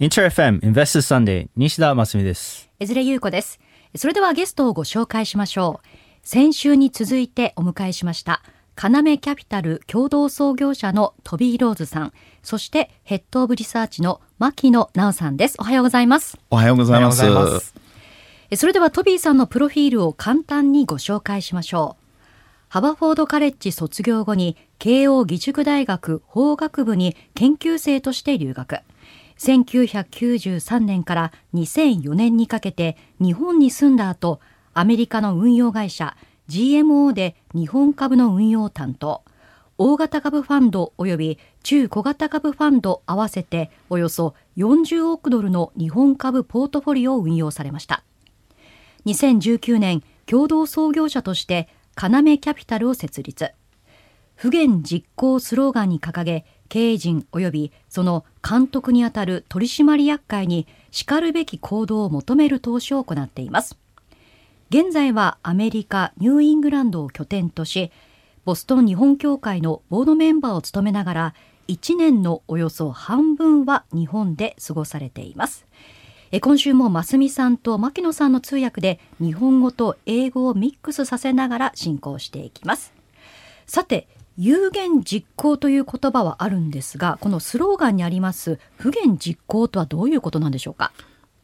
インター FM Investors Sunday 西田真澄です。江連優子です。それではゲストをご紹介しましょう。先週に続いてお迎えしました、要キャピタル共同創業者のトビー・ローズさん、そしてヘッドオブリサーチの牧野直さんです。おはようございます。おはようございます。それではトビーさんのプロフィールを簡単にご紹介しましょう。ハバフォードカレッジ卒業後に慶応義塾大学法学部に研究生として留学。1993年から2004年にかけて日本に住んだ後、アメリカの運用会社 GMO で日本株の運用担当。大型株ファンド及び中小型株ファンド合わせておよそ40億ドルの日本株ポートフォリオを運用されました。2019年共同創業者として要キャピタルを設立不言実行スローガンに掲げ経営陣及びその監督にあたる取締役会にしかるべき行動を求める投資を行っています。現在はアメリカニューイングランドを拠点としボストン日本協会のボードメンバーを務めながら1年のおよそ半分は日本で過ごされています。え今週もますみさんと牧野さんの通訳で日本語と英語をミックスさせながら進行していきます。さて有言実行という言葉はあるんですがこのスローガンにあります不言実行とはどういうことなんでしょうか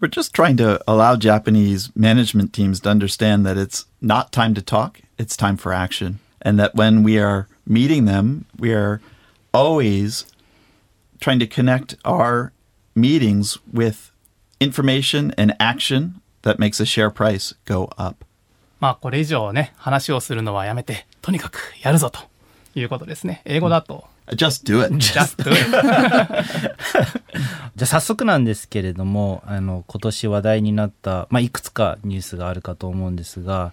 We're just trying to allow Japanese management teams to understand that it's not time to talk, it's time for action. And that when we are meeting them, we are always trying to connect our meetings with information and action that makes the share price go up. まあこれ以上ね話をするのはやめてとにかくやるぞということですね。英語だと。Just do it. just do it じゃあ早速なんですけれども、あの、今年話題になった、まあ、いくつかニュースがあるかと思うんですが、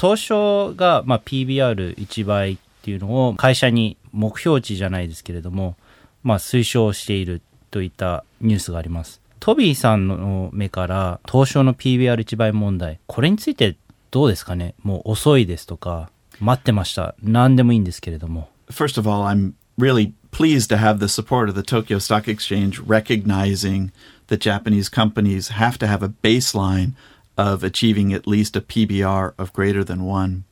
東証が、まあ、PBR1 倍っていうのを会社に目標値じゃないですけれども、まあ、推奨しているといったニュースがあります。トビーさんの目から東証の PBR1 倍問題、これについてどうですかね？もう遅いですとか、待ってました。何でもいいんですけれども。 First of all, I'm really pleased to have the support of the Tokyo Stock Exchange recognizing that Japanese companies have to have a baseline of achieving at least a PBR of greater than one.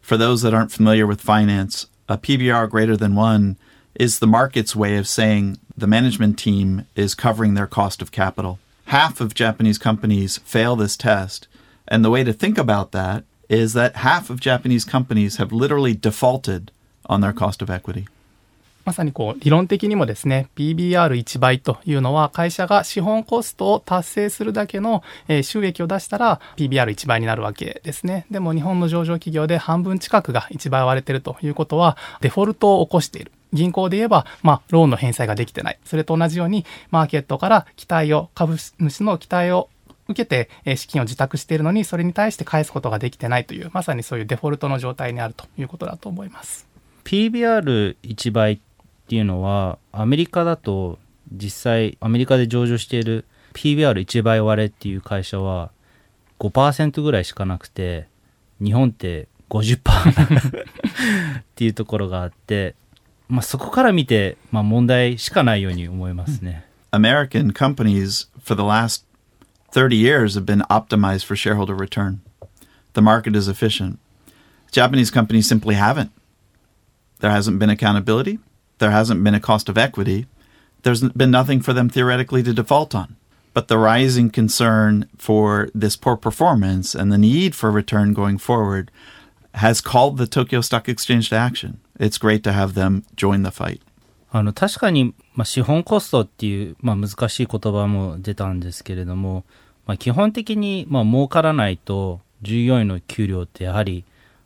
For those that aren't familiar with finance, a PBR greater than one is the market's way of saying the management team is covering their cost of capital. Half of Japanese companies fail this test. And the way to think about that is that half of Japanese companies have literally defaulted on their cost of equity. まさにこう理論的にもですね PBR1 倍というのは会社が資本コストを達成するだけの、えー収益を出したら PBR1 倍になるわけですね。でも日本の上場企業で半分近くが1倍割れてるということはデフォルトを起こしている。銀行で言えば、まあ、ローンの返済ができてない。それと同じようにマーケットから期待を株主の期待を受けてえー資金を受託しているのにそれに対して返すことができてないというまさにそういうデフォルトの状態にあるということだと思います。PBR1 倍っていうのはアメリカだと実際アメリカで上場している PBR1 倍割れっていう会社は5%ぐらいしかなくて日本って50%っていうところがあって、まあ、そこから見て、まあ、問題しかないように思いますね。American companies for the last 30 years have been optimized for shareholder return. The market is efficient. Japanese companies simply haven't. There hasn't been accountability. There hasn't been a cost of equity. There's been nothing for them theoretically to default on. But the rising concern for this poor performance and the need for return going forward has called the Tokyo Stock Exchange to action. It's great to have them join the fight. あの確かに、 まあ、資本コストっていう、まあ、難しい言葉も出たんですけれども、まあ、基本的に、まあ、儲からないと従業員の給料ってやはり、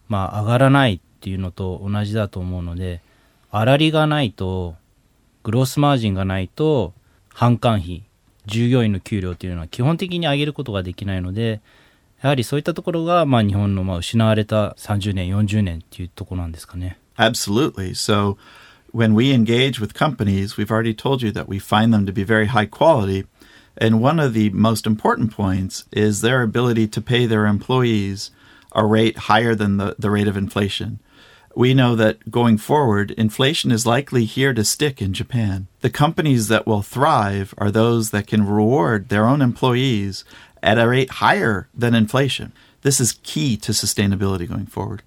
まあ、上がらないっていうのと同じだと思うので粗利がないとグロスマージンがないと販管費従業員の給料っていうのは基本的に上げることができないのでやはりそういったところが、まあ、日本のまあ失われた30年40年っていうところなんですかね。Absolutely. So when we engage with companies, we've already told you that we find them to be very high quality. And one of the most important points is their ability to pay their employees a rate higher than the, the rate of inflation. we know that going forward, inflation is likely here to stick in Japan. The companies that will thrive are those that can reward their own employees at a rate higher than inflation. This is key to sustainability going forward.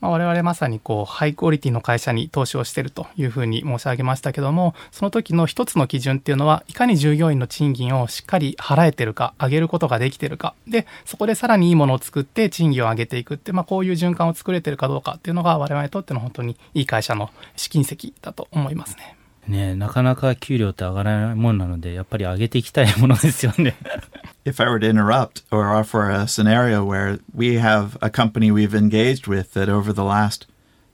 まあ、我々まさにこうハイクオリティの会社に投資をしているというふうに申し上げましたけどもその時の一つの基準っていうのはいかに従業員の賃金をしっかり払えてるか上げることができてるかでそこでさらにいいものを作って賃金を上げていくって、まあ、こういう循環を作れてるかどうかっていうのが我々にとっての本当にいい会社の試金石だと思いますね。ねなかなか給料って上がらないもんなので、やっぱり上げていきたいものですよね。if I were to interrupt or offer a scenario where we have a company we've engaged with that over the last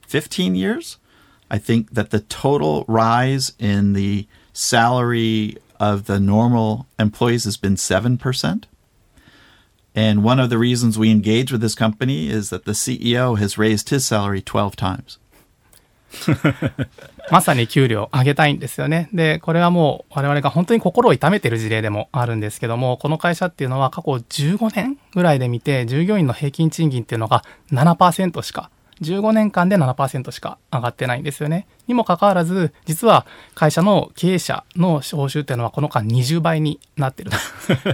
15 years, I think that the total rise in the salary of the normal employees has been 7%. And one of the reasons we engage with this company is that the CEO has raised his salary 12 times. まさに給料上げたいんですよね。で、これはもう我々が本当に心を痛めてる事例でもあるんですけども、この会社っていうのは過去15年ぐらいで見て、従業員の平均賃金っていうのが7%しか、15年間で7%しか上がってないんですよね。にもかかわらず、実は会社の経営者の報酬っていうのはこの間20倍になってる。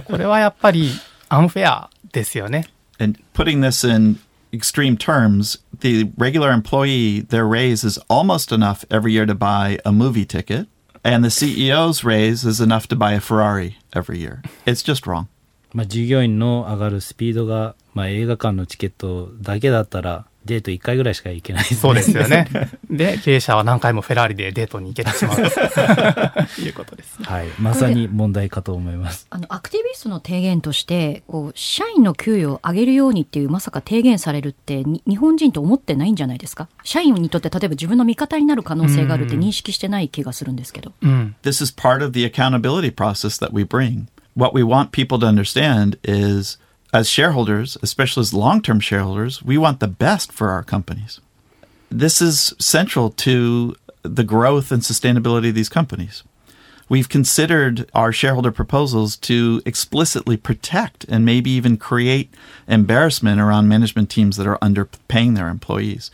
これはやっぱりアンフェアですよね。And putting this in extreme terms, the regular employee, their raise is almost enough every year to buy a movie ticket, and the CEO's raise is enough to buy a Ferrari every year. It's just wrong. まあ従業員の上がるスピードが、まあ、映画館のチケットだけだったら デート1回ぐらいしか行けないですね。そうですよね。で、経営者は何回もフェラーリでデートに行けてしまうと いうことです、ね、はい。まさに問題かと思います。あの、アクティビストの提言として、こう、社員の給与を上げるようにっていう、まさか提言されるって、日本人と思ってないんじゃないですか？社員にとって、例えば自分の味方になる可能性があるって認識してない気がするんですけど。うん、This is part of the accountability process that we bring. What we want people to understand is as shareholders, especially as long term shareholders, we want the best for our companies. This is central to the growth and sustainability of these companies. We've considered our shareholder proposals to explicitly protect and maybe even create embarrassment around management teams that are underpaying their employees.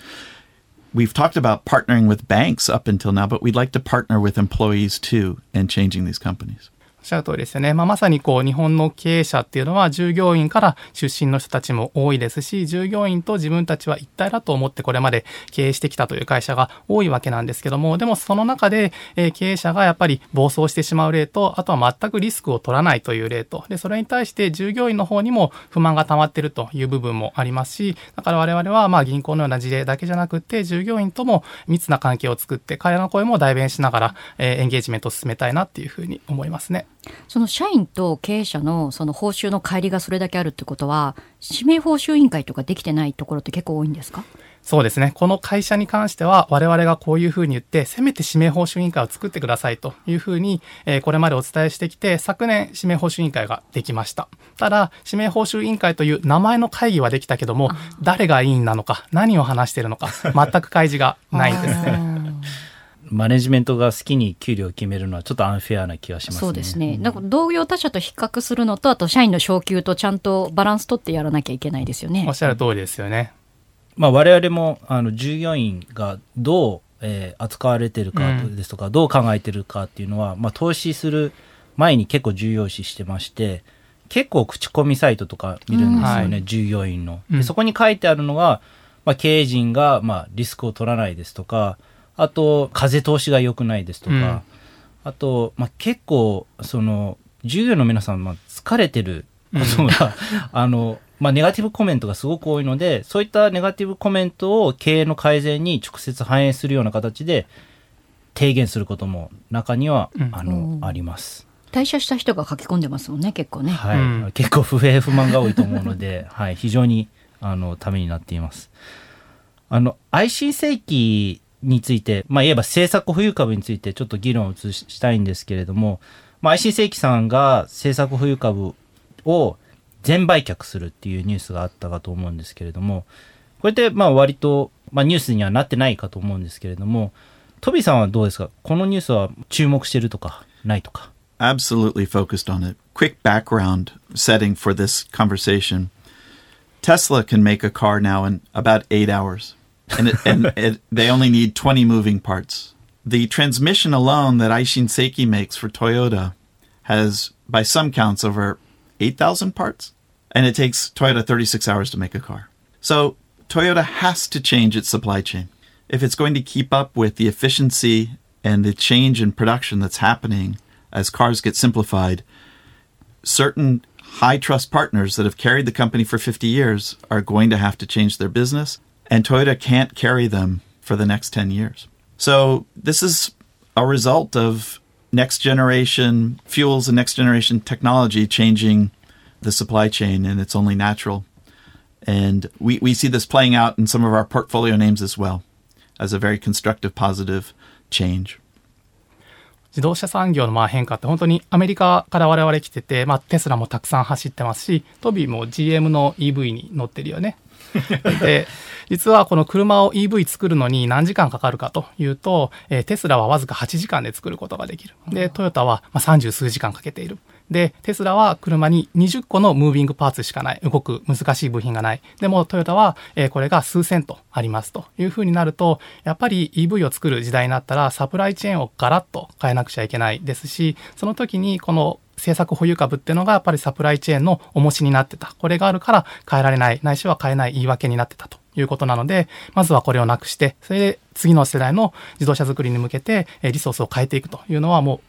We've talked about partnering with banks up until now, but we'd like to partner with employees too in changing these companies. っしゃる通りですよね。まあ、まさにこう、日本の経営者っていうのは従業員から出身の人たちも多いですし、従業員と自分たちは一体だと思ってこれまで経営してきたという会社が多いわけなんですけども、でもその中で、えー、経営者がやっぱり暴走してしまう例と、あとは全くリスクを取らないという例と、で、それに対して従業員の方にも不満が溜まってるという部分もありますし、だから我々はまあ銀行のような事例だけじゃなくて、従業員とも密な関係を作って、彼らの声も代弁しながら、えー、エンゲージメントを進めたいなっていうふうに思いますね。その社員と経営者のその報酬の乖離がそれだけあるってことは、指名報酬委員会とかできてないところって結構多いんですか？そうですね。この会社に関しては、我々がこういうふうに言って、せめて指名報酬委員会を作ってくださいというふうに、えー、これまでお伝えしてきて、昨年指名報酬委員会ができました。ただ、指名報酬委員会という名前の会議はできたけども、誰が委員なのか、何を話しているのか、全く開示がないんですね。マネジメントが好きに給料を決めるのはちょっとアンフェアな気がしますね。そうですね。なんか同業他社と比較するのと、あと社員の昇給とちゃんとバランス取ってやらなきゃいけないですよね。おっしゃる通りですよね。まあ我々もあの従業員がどう、えー、扱われてるかですとか、うん、どう考えてるかっていうのは、まあ投資する前に結構重要視してまして、結構口コミサイトとか見るんですよね、うん、従業員の。でそこに書いてあるのが、まあ、経営陣が、まあ、リスクを取らないですとか、あと、風通しが良くないですとか、うん、あと、まあ、結構、その、従業員の皆さん、まあ、疲れてることが、うん、あの、まあ、ネガティブコメントがすごく多いので、そういったネガティブコメントを経営の改善に直接反映するような形で、提言することも中には、うん、あの、あります。退社した人が書き込んでますもんね、結構ね。はい。うん、結構不平不満が多いと思うので、はい、非常に、あの、ためになっています。あの、IC 世紀について、まあ、言えば政策保有株についてちょっと議論を移したいんですけれども、まあ、IC 正規さんが政策保有株を全売却するっていうニュースがあったかと思うんですけれども、これってまあ割と、まあ、ニュースにはなってないかと思うんですけれども、トビーさんはどうですか？このニュースは注目してるとか、ないとか？Absolutely focused on it. Quick background setting for this conversation. Tesla can make a car now in about eight hours. And, it, and it, they only need 20 moving parts. The transmission alone that Aishin Seiki makes for Toyota has, by some counts, over 8,000 parts, and it takes Toyota 36 hours to make a car. So Toyota has to change its supply chain. If it's going to keep up with the efficiency and the change in production that's happening as cars get simplified, certain high trust partners that have carried the company for 50 years are going to have to change their business, and Toyota can't carry them for the next 10 years. So, this is a result of next generation fuels and next generation technology changing the supply chain, and it's only natural. And we, we see this playing out in some of our portfolio names as well as a very constructive, positive change. 自動車産業のまあ変化って本当にアメリカから我々来てて、まあ、テスラもたくさん走ってますしトビーも GM の EV に乗ってるよね。 で実はこの車を EV 作るのに何時間かかるかというと、え、テスラはわずか8時間で作ることができる。でトヨタはま30数時間かけている。で、テスラは車に20個のムービングパーツしかない。動く難しい部品がない。でもトヨタは、え、これが数千とありますというふうになると、やっぱり EV を作る時代になったらサプライチェーンをガラッと変えなくちゃいけないですし、その時にこの政策保有株っていうのがやっぱりサプライチェーンの重しになってた。これがあるから変えられない、ないしは変えない言い訳になってたということなので、まずはこれをなくして、それで次の世代の自動車作りに向けてリソースを変えていくというのはもう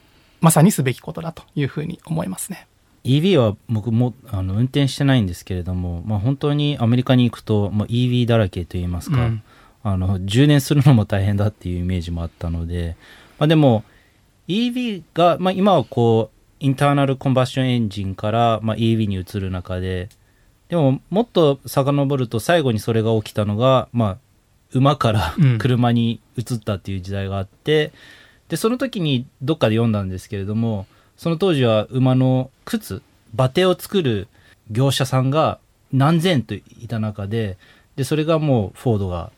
まさにすべきことだというふうに思いますね。EV は僕もあの運転してないんですけれども、まあ、本当にアメリカに行くと、まあ、EV だらけといいますか、うん、あの充電するのも大変だっていうイメージもあったので、まあ、でも EV が、まあ、今はこうインターナルコンバッションエンジンから、まあ、EV に移る中ででももっと遡ると最後にそれが起きたのが、まあ、馬から車に移ったっていう時代があって、うん、でその時にどっかで読んだんですけれどもその当時は馬の靴、馬蹄を作る業者さんが何千といた中で、で、それがもうフォードが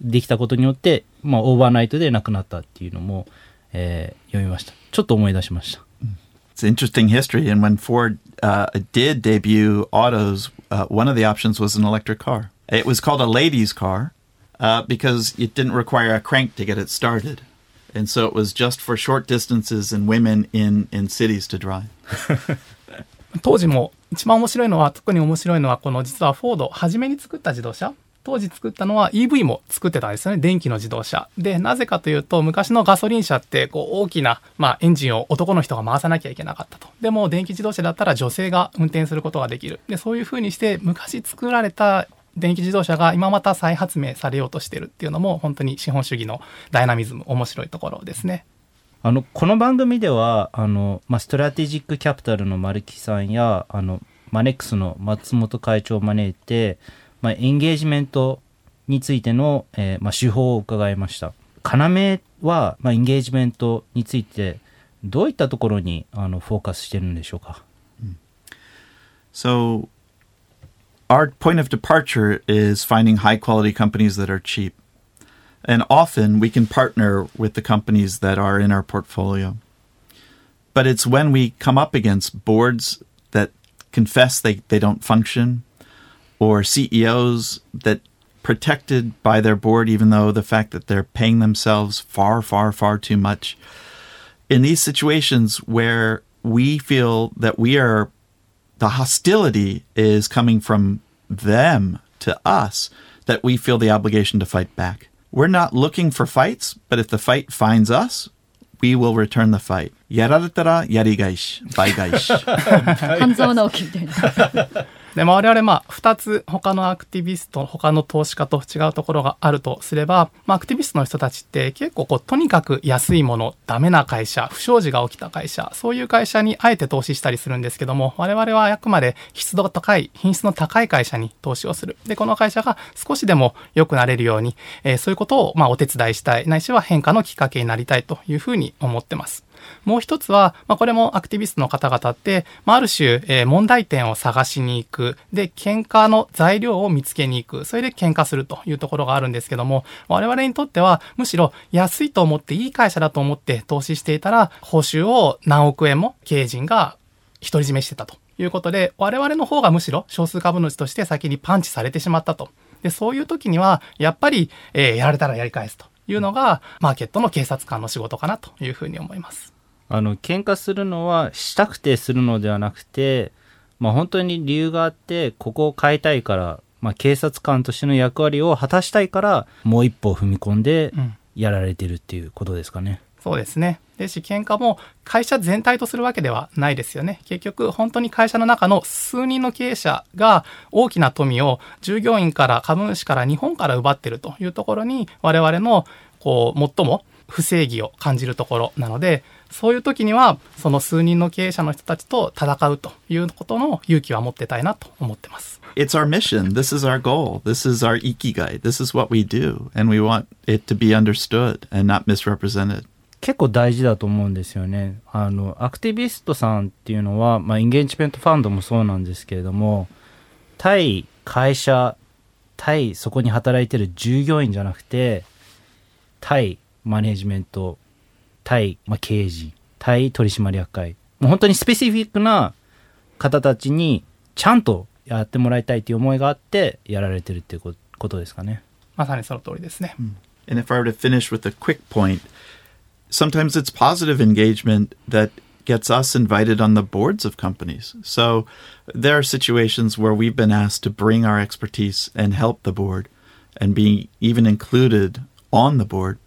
できたことによって、うん、まあオーバーナイトで亡くなったっていうのも、えー、読みました。ちょっと思い出しました。It's interesting history. And when Ford uh, did debut autos, uh, one of the options was an electric car. It was called a ladies' car uh, because it didn't require a crank to get it started. And so it was just for short distances and women in in cities to drive. 当時も一番面白いのは特に面白いのはこの実はフォード初めに作った自動車。当時作ったのは EV も作ってたんですよね電気の自動車。でなぜかというと昔のガソリン車ってこう大きな、まあ、エンジンを男の人が回さなきゃいけなかったと。でも電気自動車だったら女性が運転することができる。でそういうふうにして昔作られた電気自動車が今また再発明されようとしてるっていうのも本当に資本主義のダイナミズム面白いところですね。あのこの番組ではあの、まあ、ストラテジックキャピタルの丸木さんやあのマネックスの松本会長を招いて、まあ、エンゲージメントについての、えーまあ、手法を伺いました。要は、まあ、エンゲージメントについてどういったところにあのフォーカスしてるんでしょうか、So our point of departure is finding high quality companies that are cheap. And often we can partner with the companies that are in our portfolio. But it's when we come up against boards that confess they, they don't function or CEOs that protected by their board, even though the fact that they're paying themselves far, far, far too much. In these situations where we feel that we are the hostility is coming from them to us that we feel the obligation to fight back. We're not looking for fights, but if the fight finds us, we will return the fight. やられたらやり返し、倍返し。半沢直樹みたいな。 で我々まあ2つ他のアクティビスト他の投資家と違うところがあるとすれば、まあ、アクティビストの人たちって結構こうとにかく安いものダメな会社不祥事が起きた会社そういう会社にあえて投資したりするんですけども我々はあくまで質度が高い品質の高い会社に投資をするでこの会社が少しでも良くなれるように、えー、そういうことをまお手伝いしたいないしは変化のきっかけになりたいというふうに思ってます。もう一つは、まあ、これもアクティビストの方々って、まあ、ある種、えー、問題点を探しに行く。で、喧嘩の材料を見つけに行く。それで喧嘩するというところがあるんですけども、我々にとっては、むしろ安いと思っていい会社だと思って投資していたら、報酬を何億円も経営陣が独り占めしてたということで、我々の方がむしろ少数株主として先にパンチされてしまったと。で、そういう時には、やっぱり、えーやられたらやり返すというのが、マーケットの警察官の仕事かなというふうに思います。あの、喧嘩するのはしたくてするのではなくて、まあ本当に理由があって、ここを変えたいから、まあ警察官としての役割を果たしたいから、もう一歩踏み込んでうんやられてるっていうことですかね。そうですね。ですし、喧嘩も会社全体とするわけではないですよね。結局、本当に会社の中の数人の経営者が大きな富を従業員から株主から日本から奪ってるというところに、我々の、こう、最も不正義を感じるところなので、そういう時には、その数人の経営者の人たちと戦うということの勇気は持ってたいなと思ってます。It's our mission. This is our goal. This is our ikigai. This is what we do. And we want it to be understood and not misrepresented. 結構大事だと思うんですよね。あの、アクティビストさんっていうのは、まあ、エンゲージメントファンドもそうなんですけれども、対会社、対そこに働いてる従業員じゃなくて、対マネジメント、対、まあ、経営陣、対取締役会。もう本当にスペシフィックな方たちにちゃんとやってもらいたいという思いがあってやられてるっていうこことですかね。まさにその通りですね。And if I were to finish with a quick point, sometimes it's positive engagement that gets us invited on the boards of companies. So there are situations where we've been asked to bring our expertise and help the board and be even included on the board.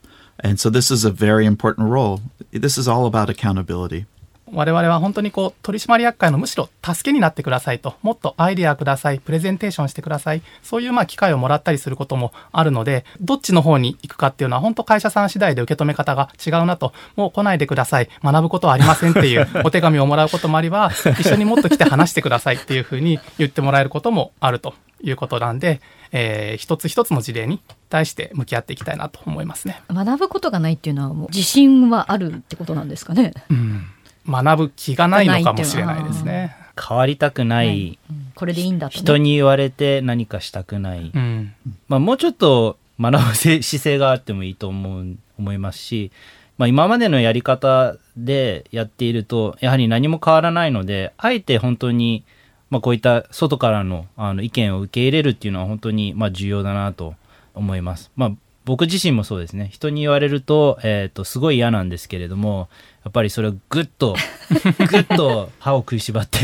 And so this is a very important role. This is all about accountability. 我々は本当にこう取締役会のむしろ助けになってくださいともっとアイデアくださいプレゼンテーションしてくださいそういうまあ機会をもらったりすることもあるのでどっちの方に行くかっていうのは本当会社さん次第で受け止め方が違うなともう来ないでください学ぶことはありませんっていう お手紙をもらうこともありは一緒にもっと来て話してくださいっていうふうに言ってもらえることもあるということなんで、えー一つ一つの事例に対して向き合っていきたいなと思いますね。学ぶことがないっていうのはもう自信はあるってことなんですかね？うん学ぶ気がないのかもしれないですね。変わりたくない、うんこれでいいんだと、ね。人に言われて何かしたくない、うんまあ、もうちょっと学ぶせ姿勢があってもいいと思う思いますし、まあ、今までのやり方でやっているとやはり何も変わらないのであえて本当に、まあ、こういった外からのあの意見を受け入れるっていうのは本当にまあ重要だなと思います。まあ僕自身もそうですね。人に言われると、えっ、と、すごい嫌なんですけれども、やっぱりそれをぐっと、ぐっと歯を食いしばって、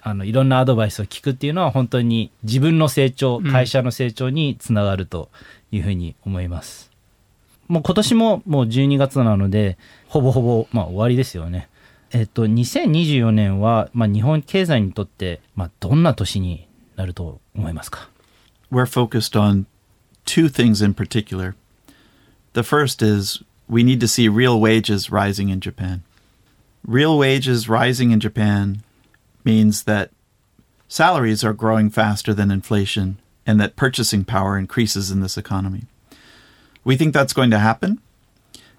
あの、いろんなアドバイスを聞くっていうのは本当に自分の成長、うん会社の成長につながるというふうに思います。もう今年ももう12月なので、ほぼほぼ、まあ終わりですよね。えっと、2024年は、まあ日本経済にとって、まあどんな年になると思いますか we're focused on two things in particular. The first is we need to see real wages rising in Japan. Real wages rising in Japan means that salaries are growing faster than inflation and that purchasing power increases in this economy. We think that's going to happen.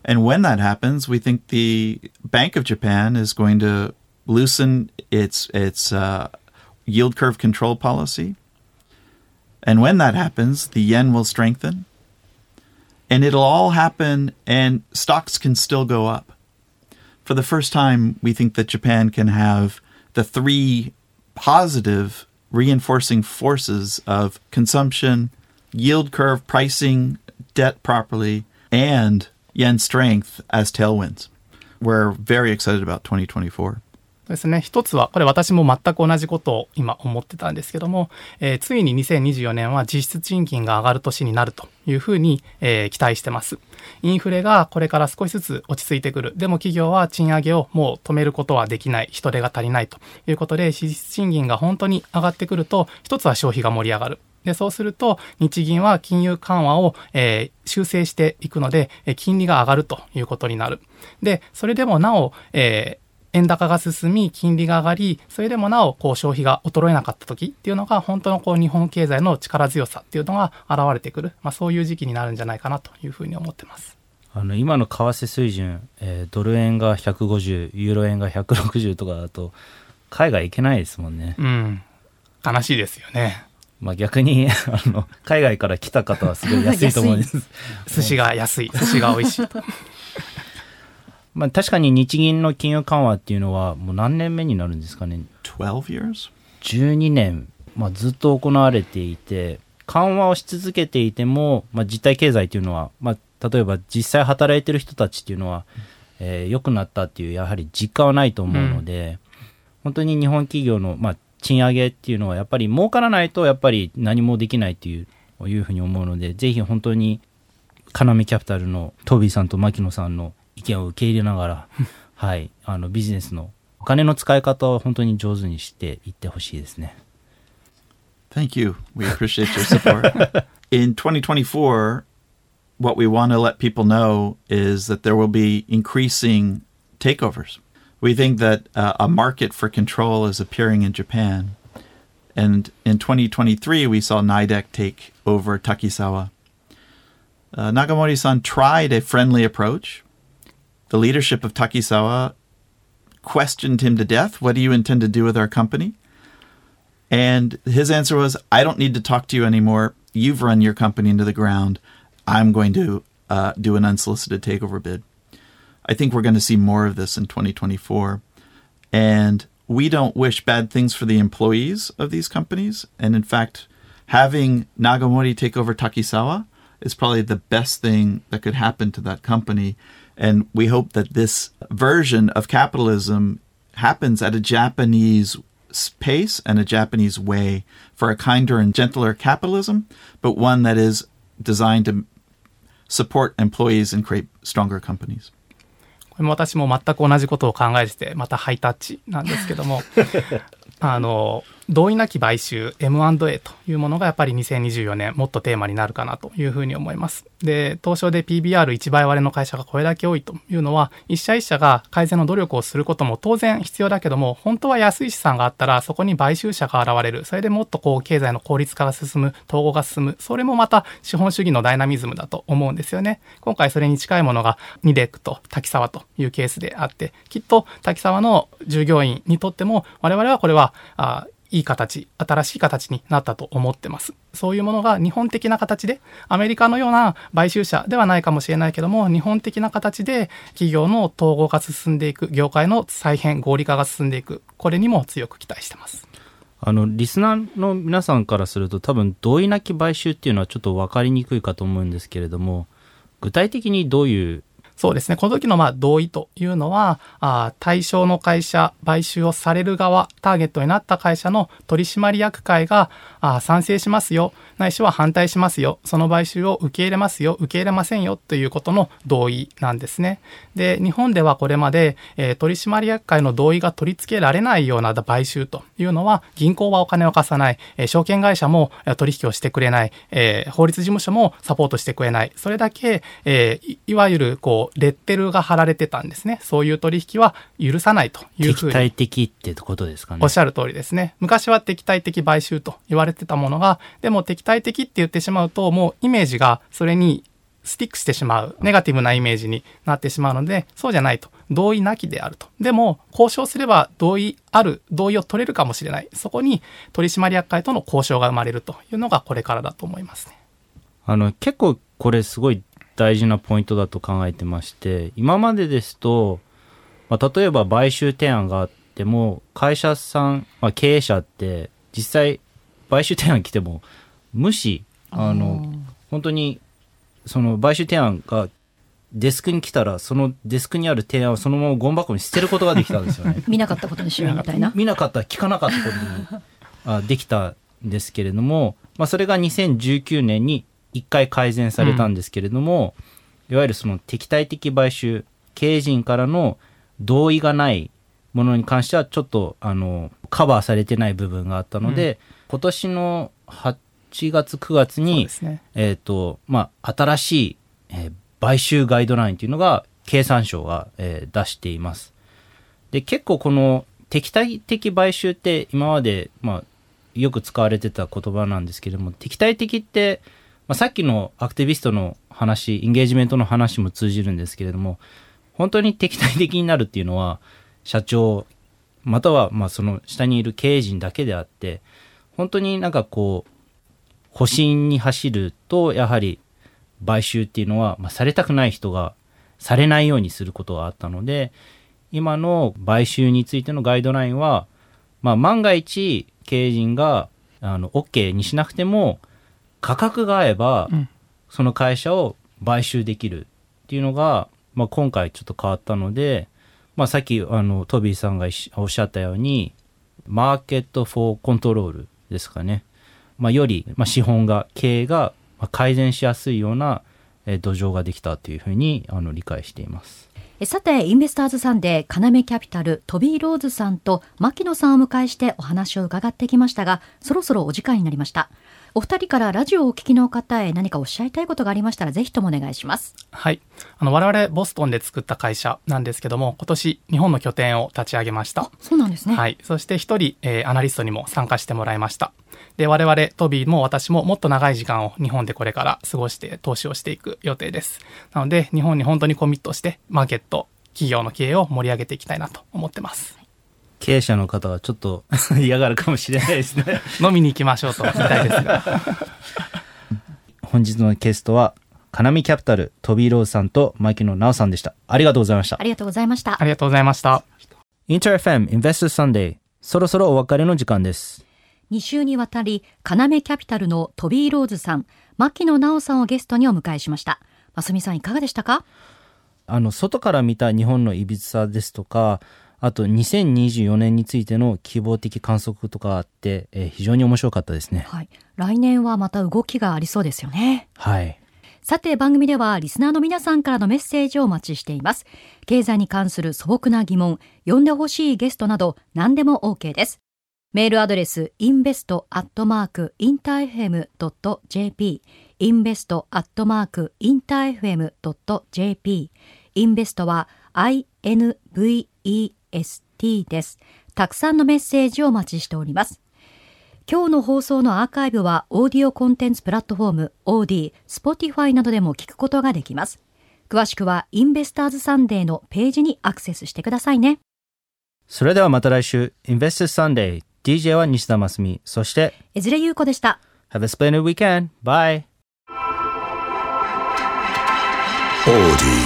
And when that happens, we think the Bank of Japan is going to loosen its its uh, yield curve control policy. And when that happens, the yen will strengthen. And it'll all happen, and stocks can still go up. For the first time, we think that Japan can have the three positive reinforcing forces of consumption, yield curve pricing, debt properly, and yen strength as tailwinds. We're very excited about 2024. ですね。一つは、これ私も全く同じことを今思ってたんですけども、えーついに2024年は実質賃金が上がる年になるというふうに、えー期待してます。インフレがこれから少しずつ落ち着いてくる。でも企業は賃上げをもう止めることはできない。人手が足りないということで、実質賃金が本当に上がってくると、一つは消費が盛り上がる。で、そうすると、日銀は金融緩和を、えー修正していくので、えー金利が上がるということになる。で、それでもなお、えー円高が進み、金利が上がり、それでもなお、こう、消費が衰えなかった時っていうのが、本当のこう、日本経済の力強さっていうのが現れてくる。まあ、そういう時期になるんじゃないかなというふうに思ってます。あの今の為替水準、えードル円が150ユーロ円が160とかだと海外行けないですもんね、うん。悲しいですよね。まあ、逆に あの海外から来た方はすごい安いと思うんです寿司が安い。寿司が美味しいと。まあ確かに日銀の金融緩和っていうのはもう何年目になるんですかね12 years? 12年、まあ、ずっと行われていて緩和をし続けていても、まあ、実体経済というのは、まあ、例えば実際働いてる人たちっていうのは、えー、良くなったっていうやはり実感はないと思うので、うん、本当に日本企業の、まあ、賃上げっていうのはやっぱり儲からないとやっぱり何もできないっていういうふうに思うのでぜひ本当に要キャピタルのトビーさんと牧野さんの意見を受け入れながら はいあのビジネスのお金の使い方を本当に上手にしていってほしいですね。Thank you. We appreciate your support. In 2024, what we want to let people know is that there will be increasing takeovers. We think that uh, a market for control is appearing in Japan. And in 2023, we saw Nidec take over Takisawa. Uh, Nagamori san tried a friendly approach. The leadership of Takisawa questioned him to death. What do you intend to do with our company? And his answer was, I don't need to talk to you anymore. You've run your company into the ground. I'm going to uh, do an unsolicited takeover bid. I think we're going to see more of this in 2024. And we don't wish bad things for the employees of these companies. And in fact, having Nagamori take over Takisawa is probably the best thing that could happen to that company and we hope that this version of capitalism happens at a Japanese pace and a Japanese way for a kinder and gentler capitalism, but one that is designed to support employees and create stronger companies. これも私も全く同じことを考えててまたハイタッチなんですけども。あの同意なき買収 M&A というものがやっぱり2024年もっとテーマになるかなというふうに思います。で、東証で PBR1 倍割れの会社がこれだけ多いというのは、一社一社が改善の努力をすることも当然必要だけども、本当は安い資産があったらそこに買収者が現れる。それでもっとこう経済の効率化が進む、統合が進む。それもまた資本主義のダイナミズムだと思うんですよね。今回それに近いものがニデックと滝沢というケースであって、きっと滝沢の従業員にとっても我々はこれはあいい形、新しい形になったと思ってます。そういうものが日本的な形で、アメリカのような買収者ではないかもしれないけども、日本的な形で企業の統合が進んでいく、業界の再編、合理化が進んでいく、これにも強く期待してます。あの、リスナーの皆さんからすると多分同意なき買収っていうのはちょっと分かりにくいかと思うんですけれども、具体的にどういうそうですね。この時のまあ同意というのは、あ対象の会社、買収をされる側、ターゲットになった会社の取締役会があ賛成しますよ、ないしは反対しますよ、その買収を受け入れますよ、受け入れませんよということの同意なんですね。で、日本ではこれまで、えー、取締役会の同意が取り付けられないような買収というのは、銀行はお金を貸さない、えー、証券会社も取引をしてくれない、えー、法律事務所もサポートしてくれない、それだけ、えー、いわゆるこうレッテルが貼られてたんですね。そういう取引は許さないというふうに。敵対的ってことですかね。おっしゃる通りですね。昔は敵対的買収と言われてたものが、でも敵対的って言ってしまうと、もうイメージがそれにスティックしてしまう、ネガティブなイメージになってしまうので、そうじゃないと。同意なきであると。でも、交渉すれば同意ある、同意を取れるかもしれない。そこに取締役会との交渉が生まれるというのがこれからだと思いますね。あの、結構これすごい大事なポイントだと考えてまして、今までですと、まあ、例えば買収提案があっても、会社さん、まあ、経営者って、実際、買収提案来ても、無視、あの、本当に、その買収提案がデスクに来たら、そのデスクにある提案をそのままゴミ箱に捨てることができたんですよね。見なかったことにしようみたいな。見なかった、聞かなかったことにあできたんですけれども、まあ、それが2019年に一回改善されたんですけれども、うん、いわゆるその敵対的買収、経営陣からの同意がないものに関してはちょっとあのカバーされてない部分があったので、うん、今年の8月9月に、ね、えっ、ー、とまあ新しい、えー、買収ガイドラインというのが経産省が、えー、出しています。で結構この敵対的買収って今までまあよく使われてた言葉なんですけれども敵対的ってまあ、さっきのアクティビストの話、インゲージメントの話も通じるんですけれども、本当に敵対的になるっていうのは、社長、またはまあその下にいる経営陣だけであって、本当になんかこう、保身に走ると、やはり買収っていうのは、まあ、されたくない人がされないようにすることがあったので、今の買収についてのガイドラインは、まあ、万が一経営陣があの OK にしなくても、価格が合えば、うんその会社を買収できるっていうのが、まあ、今回ちょっと変わったので、まあ、さっきあのトビーさんがしおっしゃったようにmarket for control ですかね、まあ、より、まあ、資本が経営がまあ改善しやすいようなえー土壌ができたというふうにあの理解しています。えさて、インベスターズサンデー、要キャピタル、トビー・ローズさんと槙野さんをお迎えしてお話を伺ってきましたが、そろそろお時間になりました。お二人からラジオをお聞きの方へ何かおっしゃりたいことがありましたら、ぜひともお願いします。はい。あの、我々ボストンで作った会社なんですけども、今年日本の拠点を立ち上げました。そうなんですね。はい。そして一人、えーアナリストにも参加してもらいました。で、我々、トビーも私ももっと長い時間を日本でこれから過ごして投資をしていく予定です。なので、日本に本当にコミットして、マーケット、企業の経営を盛り上げていきたいなと思ってます。経営者の方はちょっと 嫌がるかもしれないですね。飲みに行きましょうと言いたいですが。本日のゲストは、カナミキャピタル、トビー・ローズさんと牧野直さんでした。ありがとうございましたあ。りがとうございましたあ。りがとうございました。インター FM Investors Sunday そろそろお別れの時間です。2週にわたり、要キャピタルのトビー・ローズさん、牧野直さんをゲストにお迎えしました。ますみさんいかがでしたか？あの、外から見た日本のいびつさですとか、あと2024年についての希望的観測とかあって、えー非常に面白かったですね。はい。来年はまた動きがありそうですよね。はい。さて番組ではリスナーの皆さんからのメッセージをお待ちしています。経済に関する素朴な疑問、呼んでほしいゲストなど何でも OK です。メールアドレス invest.interfm.jp invest.interfm.jp インベストは INVEST です。たくさんのメッセージをお待ちしております。今日の放送のアーカイブはオーディオコンテンツプラットフォーム OD、Spotify などでも聞くことができます。詳しくはインベスターズサンデーのページにアクセスしてくださいね。それではまた来週、Investors Sunday。DJ は西田真澄。そして、江連優子でした。Have a splendid weekend. Bye. Audi.